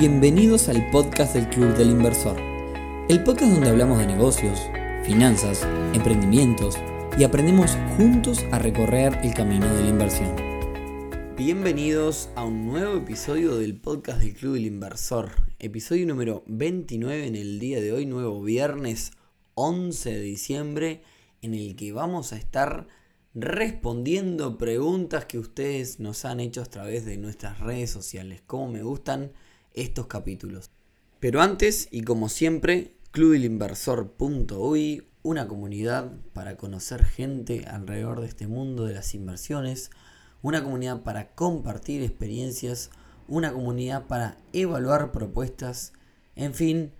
Bienvenidos al podcast del Club del Inversor, el podcast donde hablamos de negocios, finanzas, emprendimientos y aprendemos juntos a recorrer el camino de la inversión. Bienvenidos a un nuevo episodio del podcast del Club del Inversor, episodio número 29 en el día de hoy, nuevo viernes 11 de diciembre, en el que vamos a estar respondiendo preguntas que ustedes nos han hecho a través de nuestras redes sociales. Cómo me gustan estos capítulos. Pero antes, y como siempre, clubilinversor.uy, una comunidad para conocer gente alrededor de este mundo de las inversiones, una comunidad para compartir experiencias, una comunidad para evaluar propuestas, en fin,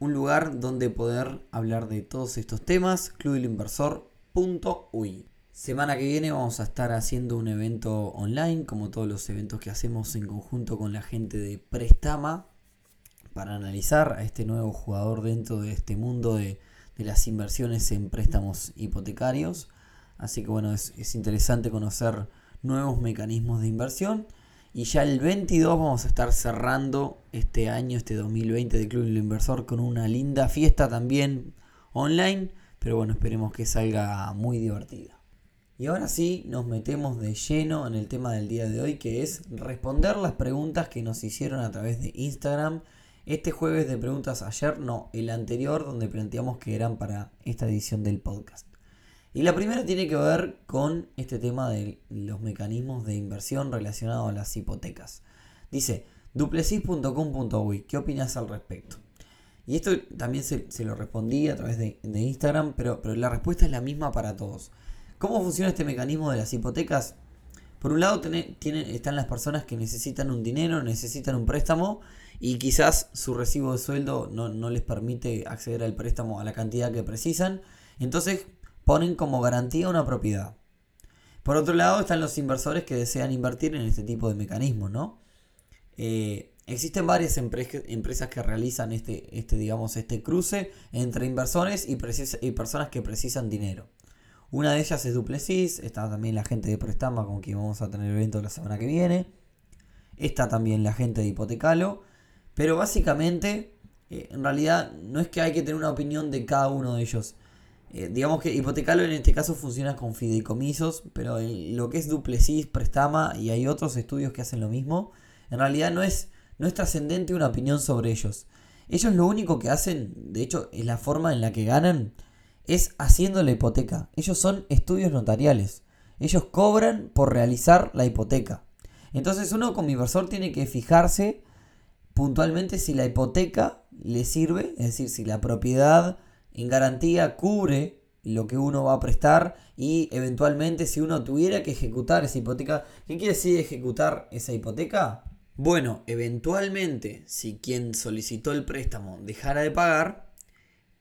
un lugar donde poder hablar de todos estos temas, clubilinversor.uy. Semana que viene vamos a estar haciendo un evento online, como todos los eventos que hacemos en conjunto con la gente de Prestama, para analizar a este nuevo jugador dentro de este mundo de, las inversiones en préstamos hipotecarios. Así que bueno, es, es, interesante conocer nuevos mecanismos de inversión. Y ya el 22 vamos a estar cerrando este año, este 2020 de Club del Inversor, con una linda fiesta también online. Pero bueno, esperemos que salga muy divertida. Y ahora sí nos metemos de lleno en el tema del día de hoy, que es responder las preguntas que nos hicieron a través de Instagram. Este jueves de preguntas ayer, no, el anterior, donde planteamos que eran para esta edición del podcast. Y la primera tiene que ver con este tema de los mecanismos de inversión relacionados a las hipotecas. Dice, duplecis.com.uy, ¿qué opinas al respecto? Y esto también se, lo respondí a través de, Instagram, pero, pero la respuesta es la misma para todos. ¿Cómo funciona este mecanismo de las hipotecas? Por un lado están las personas que necesitan un dinero, necesitan un préstamo y quizás su recibo de sueldo no, no les permite acceder al préstamo a la cantidad que precisan. Entonces ponen como garantía una propiedad. Por otro lado están los inversores que desean invertir en este tipo de mecanismos, ¿no? Eh, existen varias empresas que realizan este, este, digamos, este cruce entre inversores y, y personas que precisan dinero. Una de ellas es Duplessis, está también la gente de Prestama con quien vamos a tener el evento la semana que viene. Está también la gente de Hipotecalo. Pero básicamente, eh, en realidad, no es que hay que tener una opinión de cada uno de ellos. Eh, digamos que Hipotecalo en este caso funciona con fideicomisos, pero lo que es Duplessis, Prestama y hay otros estudios que hacen lo mismo, en realidad no es, no es trascendente una opinión sobre ellos. Ellos lo único que hacen, de hecho, es la forma en la que ganan, es haciendo la hipoteca. Ellos son estudios notariales. Ellos cobran por realizar la hipoteca. Entonces uno como inversor tiene que fijarse puntualmente si la hipoteca le sirve, es decir, si la propiedad en garantía cubre lo que uno va a prestar y eventualmente si uno tuviera que ejecutar esa hipoteca, ¿qué quiere decir ejecutar esa hipoteca? Bueno, eventualmente si quien solicitó el préstamo dejara de pagar,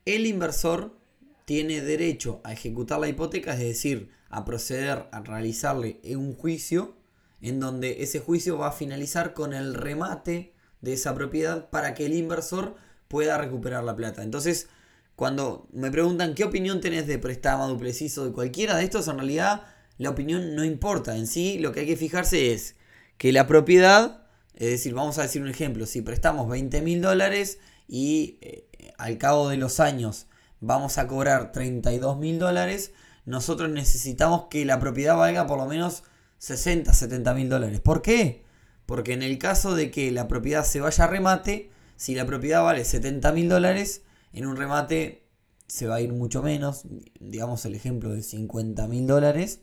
el inversor tiene derecho a ejecutar la hipoteca, es decir, a proceder a realizarle un juicio en donde ese juicio va a finalizar con el remate de esa propiedad para que el inversor pueda recuperar la plata. Entonces, cuando me preguntan qué opinión tenés de Prestama, Duplessis o de cualquiera de estos, en realidad la opinión no importa. En sí, lo que hay que fijarse es que la propiedad, es decir, vamos a decir un ejemplo, si prestamos 20 mil dólares y eh, al cabo de los años vamos a cobrar 32 mil dólares, nosotros necesitamos que la propiedad valga por lo menos 60, 70 mil dólares. ¿Por qué? Porque en el caso de que la propiedad se vaya a remate, si la propiedad vale 70 mil dólares, en un remate se va a ir mucho menos, digamos el ejemplo de 50 mil dólares.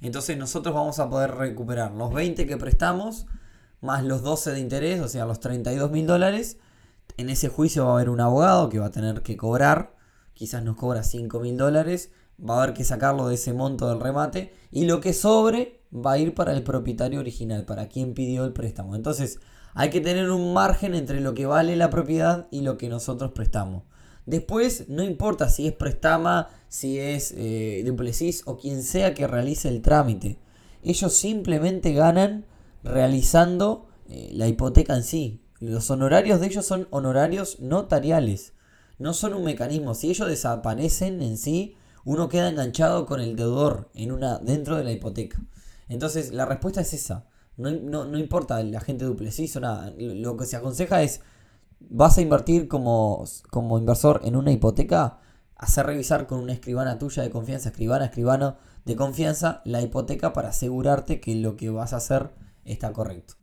Entonces nosotros vamos a poder recuperar los 20 que prestamos, más los 12 de interés, o sea, los 32 mil dólares, en ese juicio va a haber un abogado que va a tener que cobrar, quizás nos cobra 5 mil dólares, va a haber que sacarlo de ese monto del remate y lo que sobre va a ir para el propietario original, para quien pidió el préstamo. Entonces hay que tener un margen entre lo que vale la propiedad y lo que nosotros prestamos. Después no importa si es prestama, si es eh, o quien sea que realice el trámite. Ellos simplemente ganan realizando eh, la hipoteca en sí. Los honorarios de ellos son honorarios notariales. No son un mecanismo. Si ellos desaparecen en sí, uno queda enganchado con el deudor en una, dentro de la hipoteca. Entonces, la respuesta es esa. No, no, importa la gente dupleciz o nada. Lo que se aconseja es, vas a invertir como, como inversor en una hipoteca, hacer revisar con una escribana tuya de confianza, escribana, escribano de confianza, la hipoteca para asegurarte que lo que vas a hacer está correcto.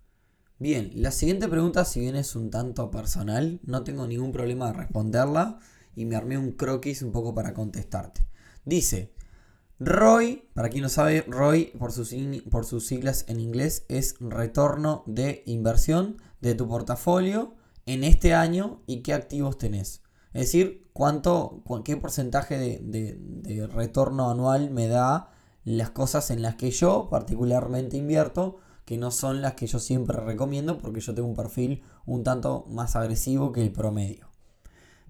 Bien, la siguiente pregunta, si bien es un tanto personal, no tengo ningún problema de responderla y me armé un croquis un poco para contestarte. Dice, ROI, para quien no sabe, ROI por sus, por sus siglas en inglés es retorno de inversión de tu portafolio en este año y qué activos tenés. Es decir, cuánto, qué porcentaje de, de retorno anual me da las cosas en las que yo particularmente invierto que no son las que yo siempre recomiendo porque yo tengo un perfil un tanto más agresivo que el promedio.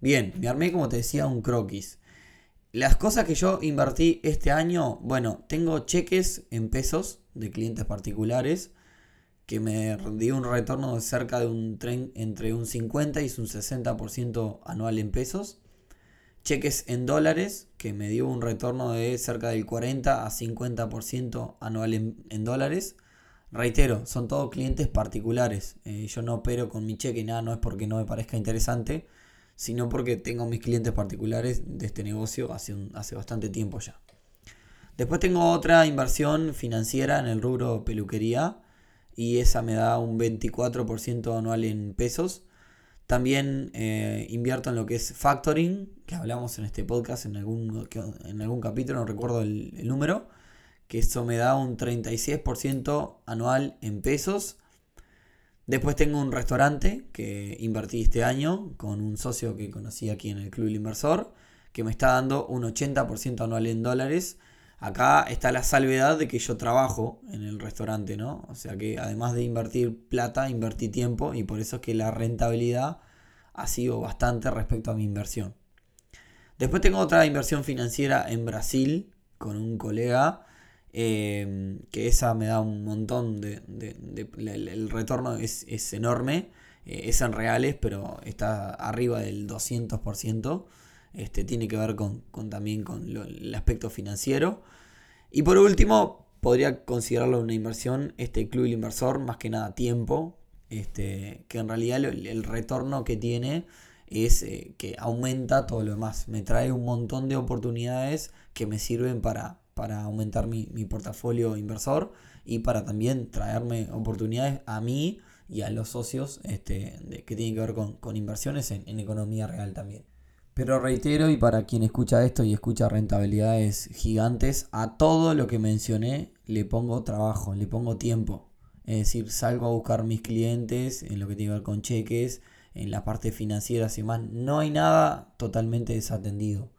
Bien, me armé como te decía un croquis. Las cosas que yo invertí este año, bueno, tengo cheques en pesos de clientes particulares que me dio un retorno de cerca de un tren entre un 50 y un 60% anual en pesos. Cheques en dólares que me dio un retorno de cerca del 40 a 50% anual en dólares. Reitero, son todos clientes particulares. Eh, yo no opero con mi cheque, nada, no es porque no me parezca interesante, sino porque tengo mis clientes particulares de este negocio hace, bastante tiempo ya. Después tengo otra inversión financiera en el rubro peluquería y esa me da un 24% anual en pesos. También eh, invierto en lo que es factoring, que hablamos en este podcast en algún, en algún capítulo, no recuerdo el número que eso me da un 36% anual en pesos. Después tengo un restaurante que invertí este año con un socio que conocí aquí en el Club del Inversor, que me está dando un 80% anual en dólares. Acá está la salvedad de que yo trabajo en el restaurante, ¿no? O sea que además de invertir plata, invertí tiempo y por eso es que la rentabilidad ha sido bastante respecto a mi inversión. Después tengo otra inversión financiera en Brasil con un colega Em, que esa me da un montón de... el retorno es, enorme, eh, es en reales, pero está arriba del 200%. Este, tiene que ver con, también con el aspecto financiero. Y por último, podría considerarlo una inversión, este club el inversor, más que nada tiempo, este, que en realidad el, retorno que tiene es eh, que aumenta todo lo demás. Me trae un montón de oportunidades que me sirven para, para aumentar mi, portafolio inversor y para también traerme oportunidades a mí y a los socios este, que tienen que ver con, inversiones en, economía real también. Pero reitero, y para quien escucha esto y escucha rentabilidades gigantes, a todo lo que mencioné le pongo trabajo, le pongo tiempo. Es decir, salgo a buscar mis clientes en lo que tiene que ver con cheques, en la parte financiera y más. No hay nada totalmente desatendido.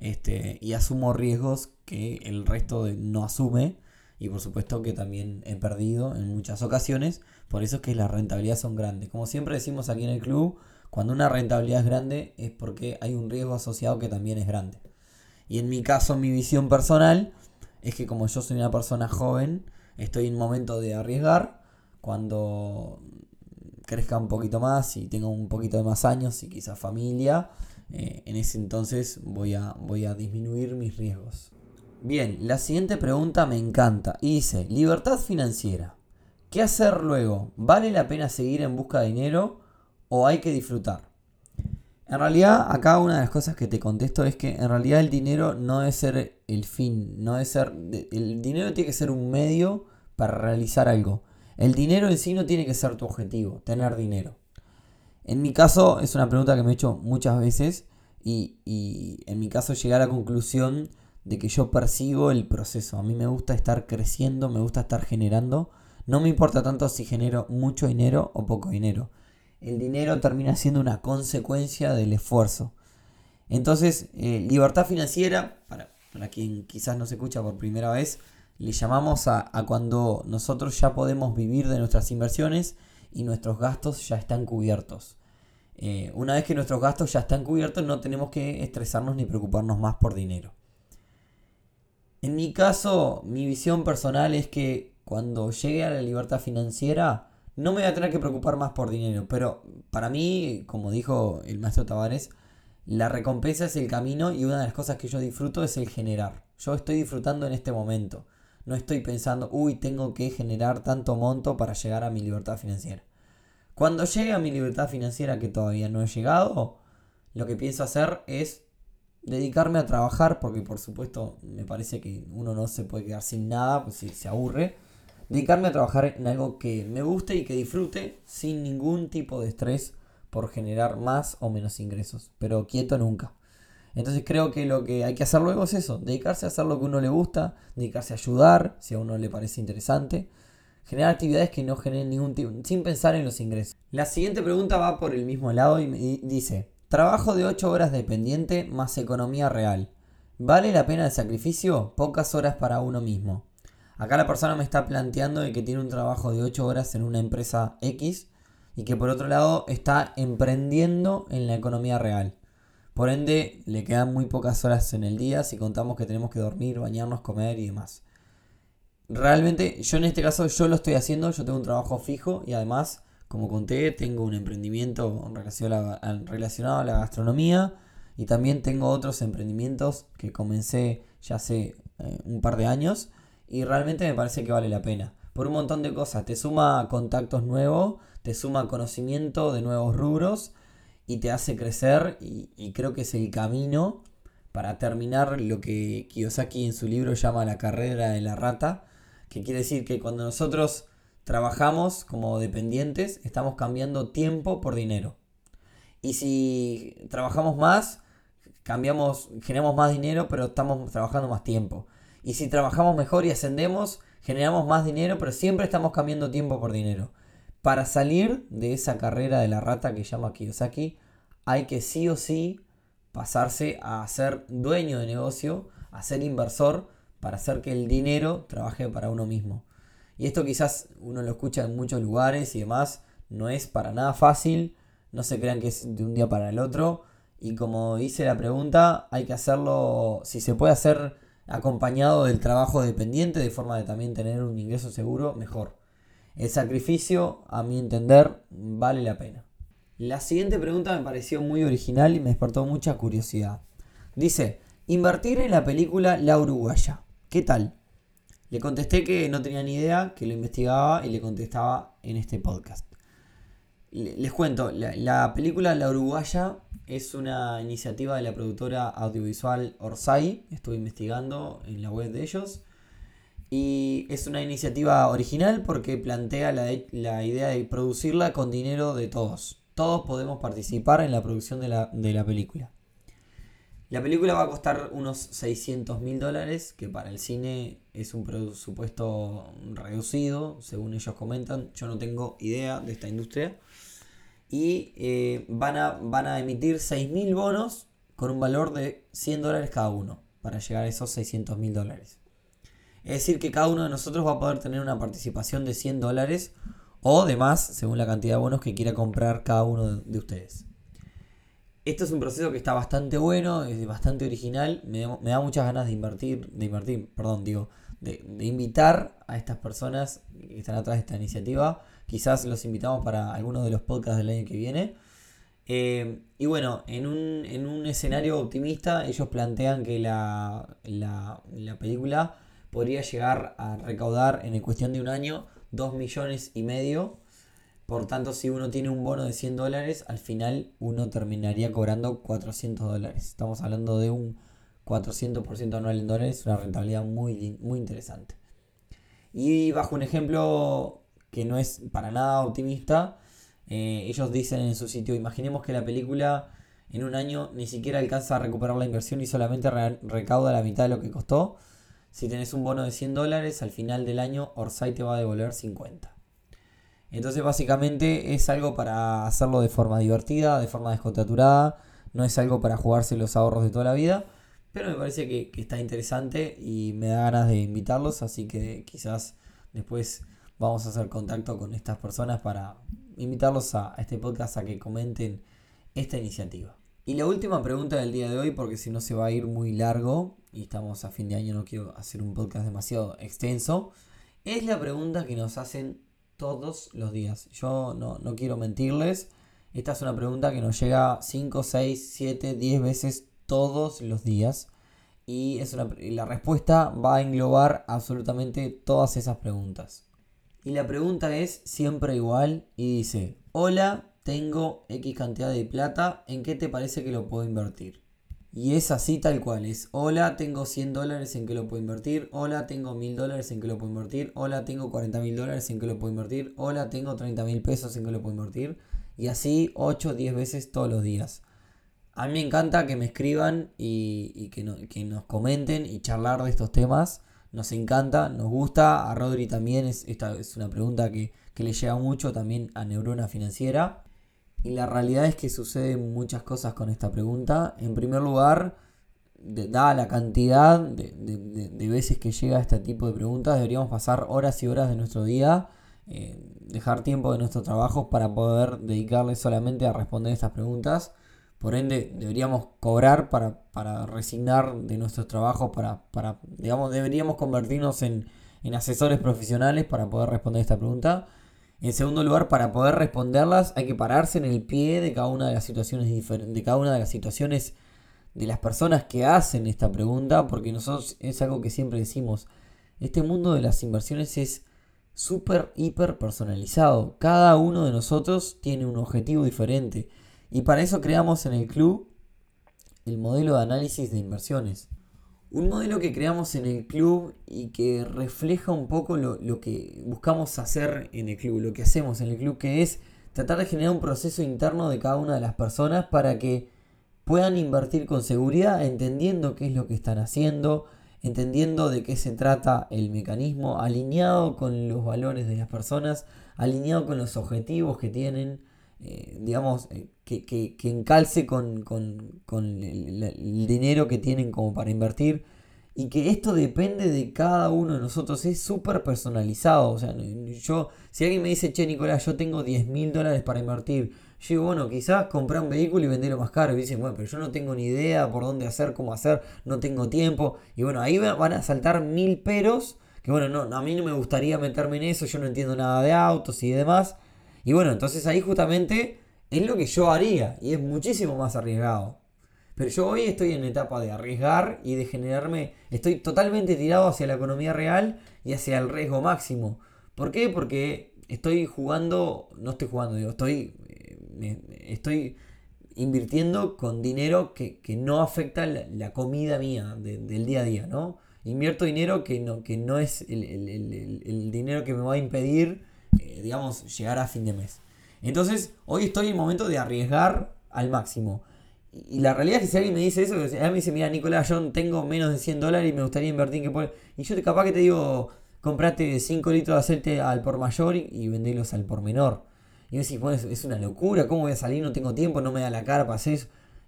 Este, y asumo riesgos que el resto no asume y por supuesto que también he perdido en muchas ocasiones, por eso es que las rentabilidades son grandes. Como siempre decimos aquí en el club, cuando una rentabilidad es grande es porque hay un riesgo asociado que también es grande. Y en mi caso, mi visión personal es que como yo soy una persona joven, estoy en momento de arriesgar. Cuando crezca un poquito más y tenga un poquito de más años y quizás familia, eh, en ese entonces voy a, voy a disminuir mis riesgos. Bien, la siguiente pregunta me encanta y dice, libertad financiera. ¿Qué hacer luego? ¿Vale la pena seguir en busca de dinero o hay que disfrutar? En realidad, acá una de las cosas que te contesto es que en realidad el dinero no debe ser el fin, no debe ser el dinero tiene que ser un medio para realizar algo. El dinero en sí no tiene que ser tu objetivo, tener dinero. En mi caso, es una pregunta que me he hecho muchas veces y, en mi caso llegué a la conclusión de que yo persigo el proceso. A mí me gusta estar creciendo, me gusta estar generando. No me importa tanto si genero mucho dinero o poco dinero. El dinero termina siendo una consecuencia del esfuerzo. Entonces, eh, libertad financiera, para, quien quizás no se escucha por primera vez, le llamamos a cuando nosotros ya podemos vivir de nuestras inversiones y nuestros gastos ya están cubiertos. Eh, una vez que nuestros gastos ya están cubiertos, no tenemos que estresarnos ni preocuparnos más por dinero. En mi caso, mi visión personal es que cuando llegue a la libertad financiera, no me voy a tener que preocupar más por dinero. Pero para mí, como dijo el maestro Tavares, la recompensa es el camino y una de las cosas que yo disfruto es el generar. Yo estoy disfrutando en este momento. no estoy pensando, uy, tengo que generar tanto monto para llegar a mi libertad financiera. Cuando llegue a mi libertad financiera que todavía no he llegado, lo que pienso hacer es dedicarme a trabajar, porque por supuesto me parece que uno no se puede quedar sin nada, pues si se aburre. Dedicarme a trabajar en algo que me guste y que disfrute sin ningún tipo de estrés por generar más o menos ingresos, pero quieto nunca. Entonces creo que lo que hay que hacer luego es eso, dedicarse a hacer lo que uno le gusta, dedicarse a ayudar, si a uno le parece interesante, generar actividades que no generen ningún tipo, sin pensar en los ingresos. La siguiente pregunta va por el mismo lado y me dice, trabajo de 8 horas dependiente más economía real. ¿Vale la pena el sacrificio? Pocas horas para uno mismo. Acá la persona me está planteando de que tiene un trabajo de 8 horas en una empresa X y que por otro lado está emprendiendo en la economía real. Por ende, le quedan muy pocas horas en el día si contamos que tenemos que dormir, bañarnos, comer y demás. Realmente, yo en este caso, yo lo estoy haciendo, yo tengo un trabajo fijo y además, como conté, tengo un emprendimiento relacionado a la gastronomía y también tengo otros emprendimientos que comencé ya hace eh, un par de años y realmente me parece que vale la pena. Por un montón de cosas, te suma contactos nuevos, te suma conocimiento de nuevos rubros y te hace crecer y, creo que es el camino para terminar lo que Kiyosaki en su libro llama la carrera de la rata, que quiere decir que cuando nosotros trabajamos como dependientes estamos cambiando tiempo por dinero. Y si trabajamos más, cambiamos, generamos más dinero, pero estamos trabajando más tiempo. Y si trabajamos mejor y ascendemos, generamos más dinero, pero siempre estamos cambiando tiempo por dinero. Para salir de esa carrera de la rata que llama Kiyosaki, hay que sí o sí pasarse a ser dueño de negocio, a ser inversor, para hacer que el dinero trabaje para uno mismo. Y esto quizás uno lo escucha en muchos lugares y demás, no es para nada fácil, no se crean que es de un día para el otro. Y como dice la pregunta, hay que hacerlo, si se puede hacer acompañado del trabajo dependiente, de forma de también tener un ingreso seguro, mejor. El sacrificio, a mi entender, vale la pena. La siguiente pregunta me pareció muy original y me despertó mucha curiosidad. Dice, invertir en la película La Uruguaya. ¿Qué tal? Le contesté que no tenía ni idea, que lo investigaba y le contestaba en este podcast. Les cuento, la, la película La Uruguaya es una iniciativa de la productora audiovisual Orsay. Estuve investigando en la web de ellos. Y es una iniciativa original porque plantea la, idea de producirla con dinero de todos. Todos podemos participar en la producción de la, película. La película va a costar unos 600 mil dólares, que para el cine es un presupuesto reducido, según ellos comentan. Yo no tengo idea de esta industria. Y eh, van, a, emitir 6 mil bonos con un valor de 100 dólares cada uno, para llegar a esos 600 mil dólares. Es decir, que cada uno de nosotros va a poder tener una participación de 100 dólares o de más, según la cantidad de bonos que quiera comprar cada uno de ustedes. Esto es un proceso que está bastante bueno, es bastante original, me da, muchas ganas de invertir, de invertir, perdón, digo, de, invitar a estas personas que están atrás de esta iniciativa. Quizás los invitamos para algunos de los podcasts del año que viene. Eh, y bueno, en un, escenario optimista, ellos plantean que la, la, la película podría llegar a recaudar en cuestión de un año 2 millones y medio. Por tanto, si uno tiene un bono de 100 dólares, al final uno terminaría cobrando 400 dólares. Estamos hablando de un 400% anual en dólares, una rentabilidad muy, muy interesante. Y bajo un ejemplo que no es para nada optimista, eh, ellos dicen en su sitio, imaginemos que la película en un año ni siquiera alcanza a recuperar la inversión y solamente recauda la mitad de lo que costó si tenés un bono de 100 dólares, al final del año Orsay te va a devolver 50. Entonces básicamente es algo para hacerlo de forma divertida, de forma descontracturada, no es algo para jugarse los ahorros de toda la vida, pero me parece que, está interesante y me da ganas de invitarlos, así que quizás después vamos a hacer contacto con estas personas para invitarlos a este podcast a que comenten esta iniciativa. Y la última pregunta del día de hoy, porque si no se va a ir muy largo, y estamos a fin de año, no quiero hacer un podcast demasiado extenso, es la pregunta que nos hacen todos los días. Yo no, no quiero mentirles, esta es una pregunta que nos llega 5, 6, 7, 10 veces todos los días. y es una, la respuesta va a englobar absolutamente todas esas preguntas. Y la pregunta es siempre igual y dice, hola, tengo X cantidad de plata, ¿en qué te parece que lo puedo invertir? Y es así tal cual, es hola, tengo 100 dólares en qué lo puedo invertir, hola, tengo 1000 dólares en qué lo puedo invertir, hola, tengo 40 mil dólares en qué lo puedo invertir, hola, tengo 30 mil pesos en qué lo puedo invertir, y así 8 o 10 veces todos los días. A mí me encanta que me escriban y, que, nos comenten y charlar de estos temas. Nos encanta, nos gusta. A Rodri también es, esta es una pregunta que, que le llega mucho también a Neurona Financiera. Y la realidad es que suceden muchas cosas con esta pregunta. En primer lugar, dada la cantidad de, veces que llega este tipo de preguntas, deberíamos pasar horas y horas de nuestro día, eh, dejar tiempo de nuestro trabajo para poder dedicarle solamente a responder estas preguntas. Por ende, deberíamos cobrar para, para resignar de nuestros trabajos, para, para, digamos, deberíamos convertirnos en, en asesores profesionales para poder responder esta pregunta. En segundo lugar, para poder responderlas hay que pararse en el pie de cada una de las situaciones de cada una de las situaciones de las personas que hacen esta pregunta, porque nosotros es algo que siempre decimos, este mundo de las inversiones es súper, hiper personalizado. Cada uno de nosotros tiene un objetivo diferente. Y para eso creamos en el club el modelo de análisis de inversiones. Un modelo que creamos en el club y que refleja un poco lo, que buscamos hacer en el club, lo que hacemos en el club, que es tratar de generar un proceso interno de cada una de las personas para que puedan invertir con seguridad, entendiendo qué es lo que están haciendo, entendiendo de qué se trata el mecanismo, alineado con los valores de las personas, alineado con los objetivos que tienen, eh, digamos, eh, que, que, encalce con, el, dinero que tienen como para invertir. Y que esto depende de cada uno de nosotros, es súper personalizado. O sea, yo, si alguien me dice, che, Nicolás, yo tengo 10 mil dólares para invertir, yo digo, bueno, quizás comprar un vehículo y venderlo más caro. Y dicen, bueno, pero yo no tengo ni idea por dónde hacer, cómo hacer, no tengo tiempo. Y bueno, ahí van a saltar mil peros. Que bueno, no, a mí no me gustaría meterme en eso, yo no entiendo nada de autos y demás. Y bueno, entonces ahí justamente es lo que yo haría y es muchísimo más arriesgado. Pero yo hoy estoy en etapa de arriesgar y de generarme, estoy totalmente tirado hacia la economía real y hacia el riesgo máximo. ¿Por qué? Porque estoy jugando, no estoy jugando, digo, estoy, eh, estoy invirtiendo con dinero que, no afecta la, comida mía del día a día, ¿no? Invierto dinero que no, que no es el dinero que me va a impedir eh, digamos, llegar a fin de mes. Entonces, hoy estoy en el momento de arriesgar al máximo. Y, la realidad es que si alguien me dice eso, a mí me dice, mira, Nicolás, yo tengo menos de 100 dólares y me gustaría invertir que Y yo capaz que te digo, comprate 5 litros de aceite al por mayor y, vendelos al por menor. Y me decís, bueno, es, una locura, ¿cómo voy a salir? No tengo tiempo, no me da la cara para.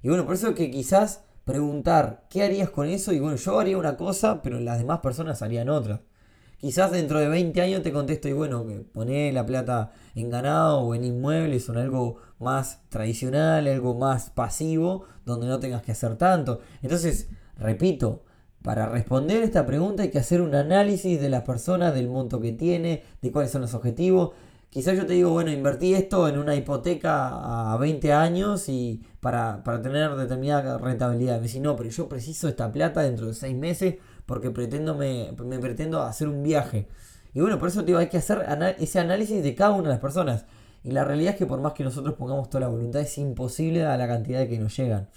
Y bueno, por eso es que quizás preguntar, ¿qué harías con eso? Y bueno, yo haría una cosa, pero las demás personas harían otra. Quizás dentro de 20 años te contesto y bueno, que poné la plata en ganado o en inmuebles o en algo más tradicional, algo más pasivo, donde no tengas que hacer tanto. Entonces, repito, para responder esta pregunta hay que hacer un análisis de las personas, del monto que tiene, de cuáles son los objetivos. Quizás yo te digo, bueno, invertí esto en una hipoteca a 20 años y para, para tener determinada rentabilidad. Me dice, no, pero yo preciso esta plata dentro de 6 meses porque pretendo me, pretendo hacer un viaje. Y bueno, por eso digo, hay que hacer ese análisis de cada una de las personas. Y la realidad es que por más que nosotros pongamos toda la voluntad, es imposible a la cantidad de que nos llegan.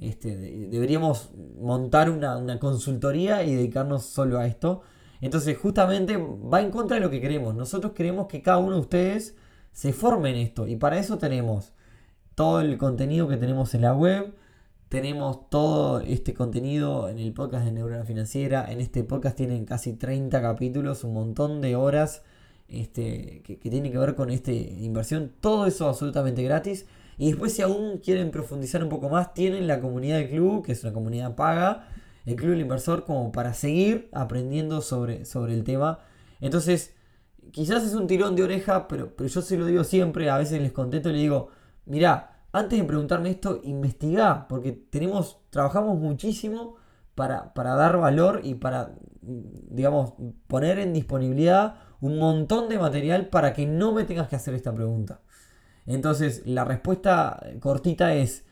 Este, deberíamos montar una, una, consultoría y dedicarnos solo a esto. Entonces, justamente va en contra de lo que queremos. Nosotros queremos que cada uno de ustedes se forme en esto. Y para eso tenemos todo el contenido que tenemos en la web, tenemos todo este contenido en el podcast de Neurona Financiera. En este podcast tienen casi 30 capítulos, un montón de horas este, que, que tienen que ver con esta inversión. Todo eso absolutamente gratis. Y después si aún quieren profundizar un poco más, tienen la comunidad del club, que es una comunidad paga, el Club del Inversor, como para seguir aprendiendo sobre, sobre el tema. Entonces, quizás es un tirón de oreja, pero, pero yo se lo digo siempre, a veces les contesto y les digo, mira, antes de preguntarme esto, investigá, porque tenemos, trabajamos muchísimo para, dar valor y para, digamos, poner en disponibilidad un montón de material para que no me tengas que hacer esta pregunta. Entonces, la respuesta cortita es,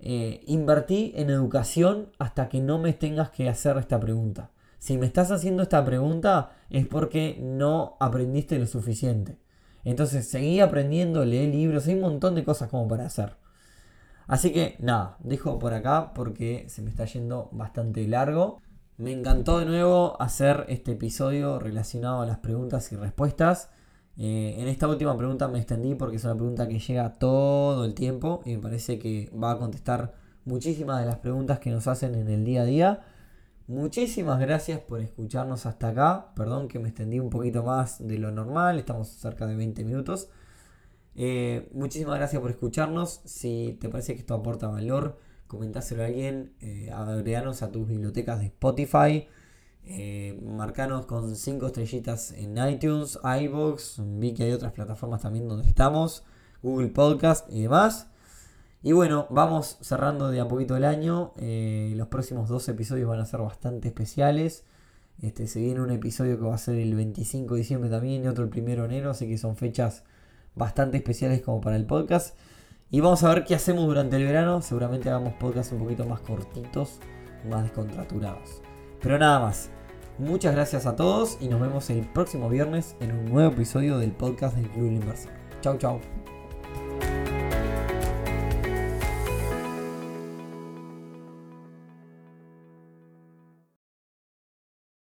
eh, invertí en educación hasta que no me tengas que hacer esta pregunta. Si me estás haciendo esta pregunta es porque no aprendiste lo suficiente. Entonces seguí aprendiendo, leí libros, hay un montón de cosas como para hacer. Así que nada, dejo por acá porque se me está yendo bastante largo. Me encantó de nuevo hacer este episodio relacionado a las preguntas y respuestas. Eh, en esta última pregunta me extendí porque es una pregunta que llega todo el tiempo y me parece que va a contestar muchísimas de las preguntas que nos hacen en el día a día. Muchísimas gracias por escucharnos hasta acá. Perdón que me extendí un poquito más de lo normal, estamos cerca de 20 minutos. Eh, muchísimas gracias por escucharnos. Si te parece que esto aporta valor, comentáselo a alguien, eh, agreganos a tus bibliotecas de Spotify, eh, marcanos con 5 estrellitas en iTunes, iBox, vi que hay otras plataformas también donde estamos, Google Podcast y demás. Y bueno, vamos cerrando de a poquito el año. Eh, los próximos dos episodios van a ser bastante especiales. Este, se viene un episodio que va a ser el 25 de diciembre también y otro el 1 de enero, así que son fechas bastante especiales como para el podcast. Y vamos a ver qué hacemos durante el verano. Seguramente hagamos podcasts un poquito más cortitos, más descontraturados. Pero nada más. Muchas gracias a todos y nos vemos el próximo viernes en un nuevo episodio del podcast del Club Inversor. Chau, chau.